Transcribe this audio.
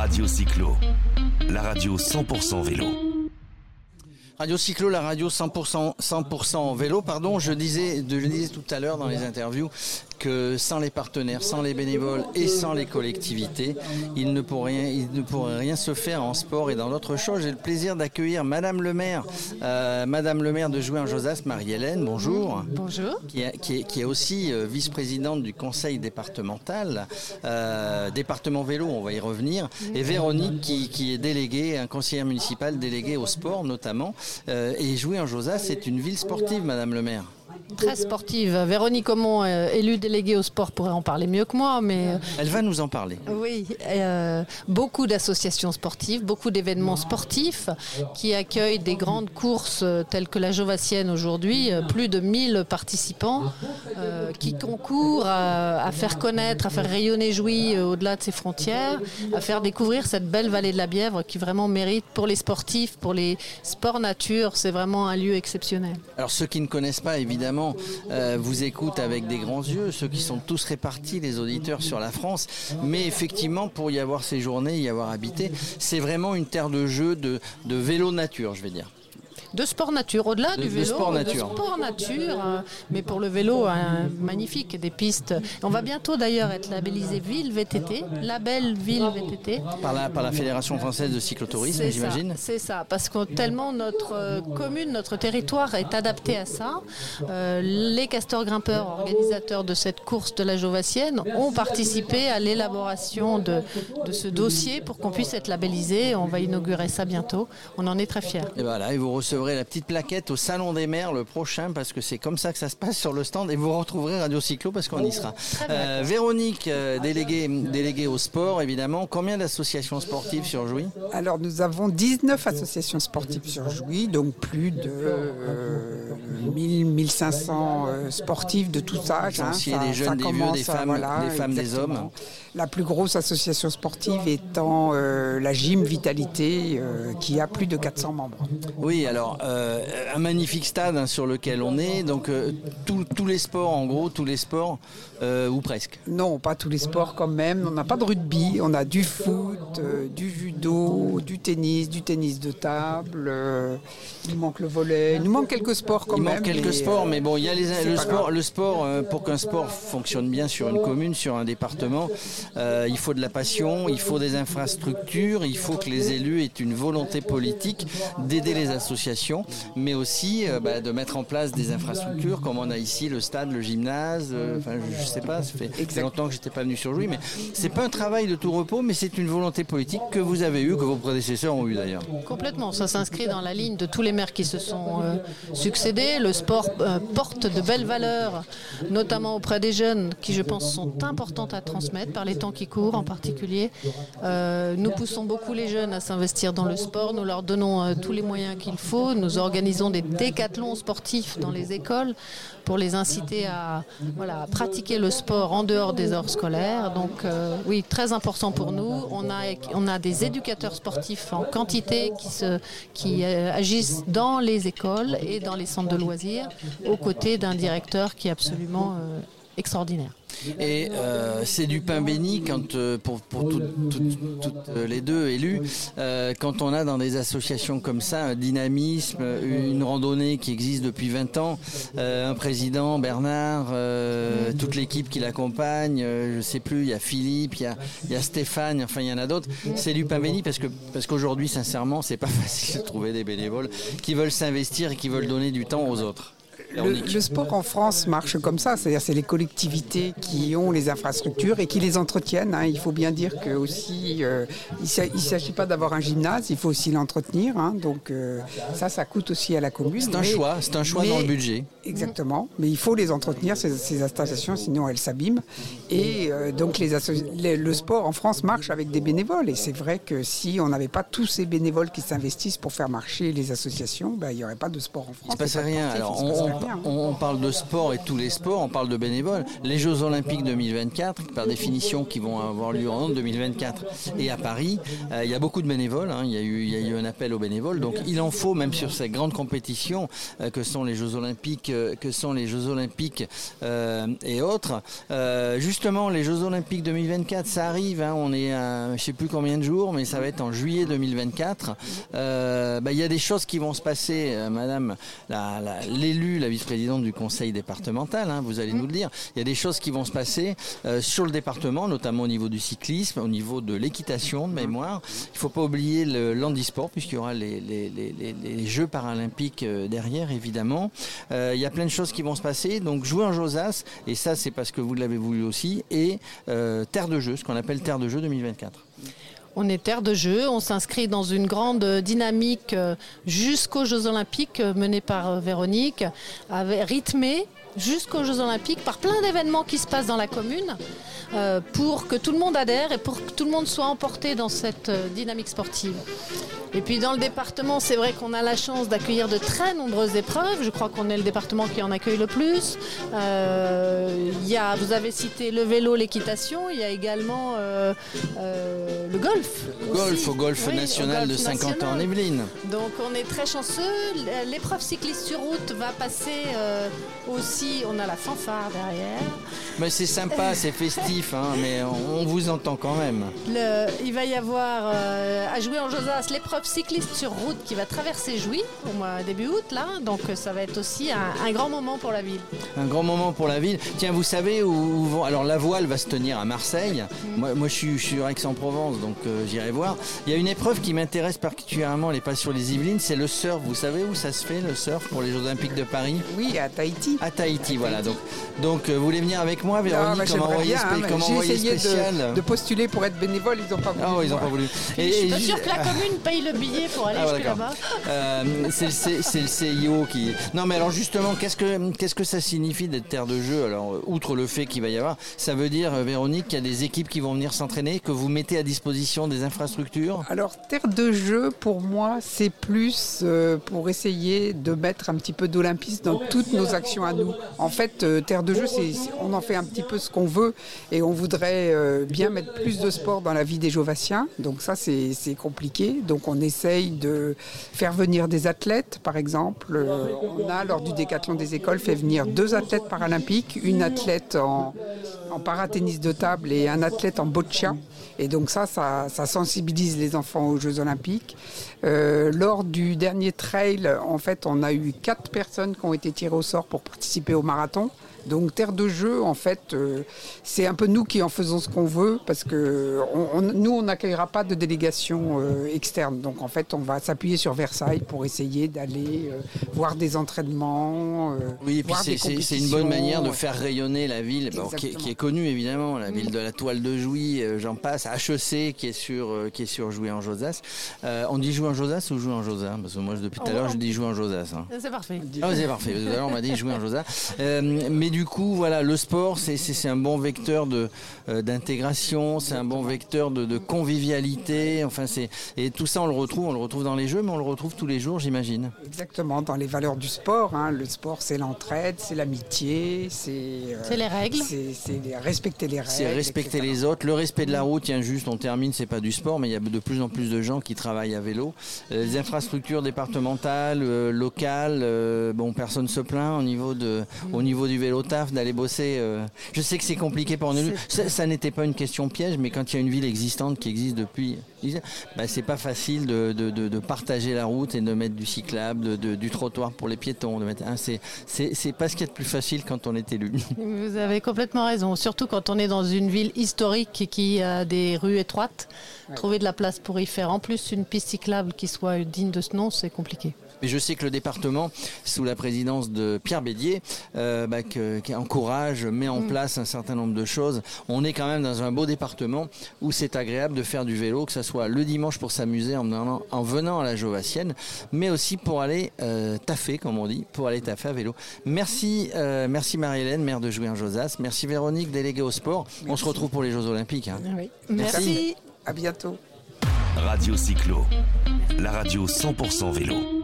Radio Cyclo, la radio 100% vélo. Radio Cyclo, la radio 100%, 100% vélo, pardon. Je disais, je disais tout à l'heure dans les interviews que sans les partenaires, sans les bénévoles et sans les collectivités, il ne pourrait rien, il ne pourrait rien se faire en sport et dans d'autres choses. J'ai le plaisir d'accueillir Madame le maire, euh, Madame le maire de Jouer en Josas, Marie-Hélène. Bonjour. Bonjour. Qui est, qui est, qui est aussi euh, vice-présidente du conseil départemental, euh, département vélo, on va y revenir. Et Véronique qui, qui est déléguée, un conseiller municipal délégué au sport notamment. Et Jouer en Josas, c'est une ville sportive, Madame le maire. Très sportive. Véronique Aumont, euh, élue déléguée au sport, pourrait en parler mieux que moi, mais euh, Elle va nous en parler. oui, euh, beaucoup d'associations sportives, beaucoup d'événements sportifs qui accueillent des grandes courses telles que la Jovassienne aujourd'hui, plus de 1000 participants euh, qui concourent à, à faire connaître, à faire rayonner Jouy au-delà de ses frontières, à faire découvrir cette belle vallée de la Bièvre qui vraiment mérite pour les sportifs, pour les sports nature, c'est vraiment un lieu exceptionnel. Alors ceux qui ne connaissent pas, évidemment, euh, vous écoutent avec des grands yeux, ceux qui sont tous répartis, les auditeurs sur la France. Mais effectivement, pour y avoir séjourné, y avoir habité, c'est vraiment une terre de jeu, de, de vélo nature, je vais dire. De sport nature, au-delà De- du de vélo, sport nature. de sport nature, euh, mais pour le vélo, un magnifique, des pistes. On va bientôt d'ailleurs être labellisé ville VTT, label ville VTT. Par la, par la Fédération française de cyclotourisme, C'est ça, j'imagine. C'est ça, parce que tellement notre euh, commune, notre territoire est adapté à ça. Euh, les castors grimpeurs, organisateurs de cette course de la Jovassienne, ont participé à l'élaboration de, de ce dossier pour qu'on puisse être labellisé. On va inaugurer ça bientôt. On en est très fiers. Et voilà, et vous recevrez la petite plaquette au Salon des Maires le prochain, parce que c'est comme ça que ça se passe sur le stand, et vous retrouverez Radio Cyclo parce qu'on y sera. Très bien. Euh, Véronique, euh, déléguée, déléguée au sport, évidemment. Combien d'associations sportives sur Jouy Alors nous avons 19 associations sportives sur Jouy, donc plus de euh, 1000, 1500 euh, sportifs de tous âges. hein. Licenciés, des jeunes, des vieux, des femmes, des femmes, des hommes. La plus grosse association sportive étant euh, la Gym Vitalité, euh, qui a plus de 400 membres. Oui, alors euh, un magnifique stade hein, sur lequel on est, donc euh, tous- les sports, en gros, tous les sports, euh, ou presque. Non, pas tous les sports quand même. On n'a pas de rugby, on a du foot, du judo, du tennis, du tennis de table. il manque le volet. Il nous manque quelques sports quand Il même. manque quelques mais, sports, mais bon, il y a les, le sport, grave. le sport pour qu'un sport fonctionne bien sur une commune, sur un département, il faut de la passion, il faut des infrastructures, il faut que les élus aient une volonté politique d'aider les associations, mais aussi euh, bah, de mettre en place des infrastructures comme on a ici le stade, le gymnase. euh, Enfin, je, je sais pas, ça fait, longtemps que j'étais pas venu sur Jouy, mais c'est pas un travail de tout repos, mais c'est une volonté politique que vous avez eue, que vos prédécesseurs ont eu d'ailleurs. Complètement, ça s'inscrit dans la ligne de tous les maires qui se sont euh, succédés. Le sport euh, porte de belles valeurs, notamment auprès des jeunes, qui je pense sont importantes à transmettre par les temps qui courent en particulier. Euh, nous poussons beaucoup les jeunes à s'investir dans le sport, nous leur donnons euh, tous les moyens qu'il faut. Nous organisons des décathlons sportifs dans les écoles pour les inciter à, pratiquer le sport en dehors des heures scolaires. Donc euh, oui, très important pour nous. On a, des éducateurs sportifs en quantité qui euh, agissent dans les écoles et dans les centres de loisirs, aux côtés d'un directeur qui est absolument euh, extraordinaire. Et euh, c'est du pain béni quand euh, pour, pour tout- tout- toutes euh, les deux élus, quand on a dans des associations comme ça un dynamisme, une randonnée qui existe depuis 20 ans, un président Bernard, toute l'équipe qui l'accompagne, je sais plus, il y a Philippe, il y a, il y a Stéphane, enfin il y en a d'autres. C'est du pain béni parce que parce qu'aujourd'hui sincèrement c'est pas facile de trouver des bénévoles qui veulent s'investir et qui veulent donner du temps aux autres. Le, sport en France marche comme ça, c'est-à-dire c'est les collectivités qui ont les infrastructures et qui les entretiennent. hein. Il faut bien dire que aussi, euh, il ne s'agit pas d'avoir un gymnase, il faut aussi l'entretenir. hein. Donc euh, ça, ça coûte aussi à la commune. C'est un Mais- choix, c'est un choix dans le budget. Exactement, mais il faut les entretenir ces, ces installations, sinon elles s'abîment. Et euh, donc les asso- les- le sport en France marche avec des bénévoles. Et c'est vrai que si on n'avait pas tous ces bénévoles qui s'investissent pour faire marcher les associations, ben, il n'y aurait pas de sport en France. Il se rien. Alors, on, passe on parle de sport et tous les sports, on parle de bénévoles. Les Jeux Olympiques 2024, par définition, qui vont avoir lieu en 2024 et à Paris, euh, il y a beaucoup de bénévoles. Hein. il, y a eu, un appel aux bénévoles. Donc il en faut, même sur ces grandes compétitions euh, que sont les Jeux Olympiques, euh, que sont les Jeux Olympiques et autres. justement, les Jeux Olympiques 2024, ça arrive. Hein. on est à je sais plus combien de jours, mais ça va être en juillet 2024. Bah, il y a des choses qui vont se passer, Madame l'élu, vice-présidente du conseil départemental. Hein, vous allez nous le dire. Il y a des choses qui vont se passer sur le département, notamment au niveau du cyclisme, au niveau de l'équitation de mémoire. Il ne faut pas oublier l'handisport, puisqu'il y aura les, Jeux paralympiques euh, derrière, évidemment. Euh, il y a plein de choses qui vont se passer. Donc jouer en Josas, et ça c'est parce que vous l'avez voulu aussi, et euh, Terre de jeu, ce qu'on appelle Terre de jeu 2024. On est terre de jeu, on s'inscrit dans une grande dynamique jusqu'aux Jeux Olympiques menée par Véronique, rythmée jusqu'aux Jeux Olympiques par plein d'événements qui se passent dans la commune. Euh, pour que tout le monde adhère et pour que tout le monde soit emporté dans cette euh, dynamique sportive. Et puis dans le département, c'est vrai qu'on a la chance d'accueillir de très nombreuses épreuves. Je crois qu'on est le département qui en accueille le plus. Euh, y a, vous avez cité le vélo, l'équitation. Il y a également le golf. Le golf au golf national de 50 ans en Yvelines. Donc on est très chanceux. L'épreuve cycliste sur route va passer aussi. On a la fanfare derrière. Mais c'est sympa, c'est festif. Hein, mais on, vous entend quand même. il va y avoir euh, à jouer en Josas l'épreuve cycliste sur route qui va traverser Jouy au mois début août là, donc ça va être aussi un, grand moment pour la ville. Un grand moment pour la ville. Tiens, vous savez où, vont alors la voile va se tenir à Marseille. Mm. Moi, je suis sur Aix-en-Provence, donc euh, j'irai voir. Il y a une épreuve qui m'intéresse particulièrement, les pas sur les Yvelines, c'est le surf. Vous savez où ça se fait le surf pour les Jeux Olympiques de Paris? Oui, à Tahiti. À Tahiti, voilà. Donc, donc euh, vous voulez venir avec moi, Véronique, bah, comme envoyé, j'ai essayé de, postuler pour être bénévole, ils n'ont pas voulu. Ah ils n'ont pas voulu. Et, je suis pas sûr que la commune paye le billet pour aller ah, là-bas. Euh, c'est le CIO qui. Non, mais alors justement, qu'est-ce que qu'est-ce que ça signifie d'être terre de jeu? Alors, outre le fait qu'il va y avoir, ça veut dire, euh, Véronique, qu'il y a des équipes qui vont venir s'entraîner, que vous mettez à disposition des infrastructures? Alors, terre de jeu, pour moi, c'est plus euh, pour essayer de mettre un petit peu d'olympisme dans toutes nos actions à nous. En fait, terre de jeu, c'est on en fait un petit peu ce qu'on veut et on voudrait euh, bien mettre plus de sport dans la vie des Jovassiens. Donc ça, c'est compliqué. Donc on essaye de faire venir des athlètes, par exemple. Euh, on a, lors du décathlon des écoles, fait venir deux athlètes paralympiques, une athlète en, en paratennis de table et un athlète en boccia. Et donc ça, ça, sensibilise les enfants aux Jeux Olympiques. Euh, lors du dernier trail, en fait, on a eu quatre personnes qui ont été tirées au sort pour participer au marathon. Donc terre de jeu, en fait, euh, c'est un peu nous qui en faisons ce qu'on veut parce que nous, on n'accueillera pas de délégation euh, externe. Donc en fait, on va s'appuyer sur Versailles pour essayer d'aller euh, voir des entraînements. oui, et puis c'est une bonne manière de faire rayonner la ville, qui, est connue évidemment, la ville mm. de la toile de Jouy, j'en passe, HEC qui est sur, qui est sur Jouy en Josas. on dit jouer en Josas ou jouer en Josas? Parce que moi, depuis tout à l'heure, je dis jouer en Josas. Hein. C'est parfait. Ah, c'est parfait. Tout à l'heure, on m'a dit jouer en Josas. mais du coup, voilà, le sport, c'est un bon vecteur euh, d'intégration, c'est un bon vecteur de, convivialité. Enfin, c'est et tout ça, on le retrouve, on le retrouve dans les jeux, mais on le retrouve tous les jours, j'imagine. Exactement, dans les valeurs du sport. Hein. Le sport, c'est l'entraide, c'est l'amitié, c'est. Euh, les règles. C'est respecter les règles. C'est respecter les autres. Le respect de la route, tiens, juste, on termine, c'est pas du sport, mais il y a de plus en plus de gens qui travaillent à vélo. Euh, les infrastructures départementales, locales, bon, personne se plaint au niveau de, au niveau du vélo taf d'aller bosser. Euh, je sais que c'est compliqué pour nous. Ça, n'était pas une question piège, mais quand il y a une ville existante qui existe depuis, bah, c'est pas facile de, partager la route et de mettre du cyclable, du trottoir pour les piétons. De mettre, hein, c'est pas ce qui est le plus facile quand on est élu. Vous avez complètement raison. Surtout quand on est dans une ville historique qui a des rues étroites. Trouver de la place pour y faire en plus une piste cyclable qui soit digne de ce nom, c'est compliqué. Mais je sais que le département, sous la présidence de Pierre Bédier, euh, bah, qui encourage, met en mm. place un certain nombre de choses. On est quand même dans un beau département où c'est agréable de faire du vélo, que ce soit le dimanche pour s'amuser en, en, venant à la Jovassienne, mais aussi pour aller euh, taffer, comme on dit, pour aller taffer à vélo. Merci, euh, merci Marie-Hélène, maire de Jouy en Josas. Merci Véronique, déléguée au sport. On se retrouve pour les Jeux Olympiques. Hein. Merci. merci. À bientôt. Radio Cyclo, la radio 100% vélo.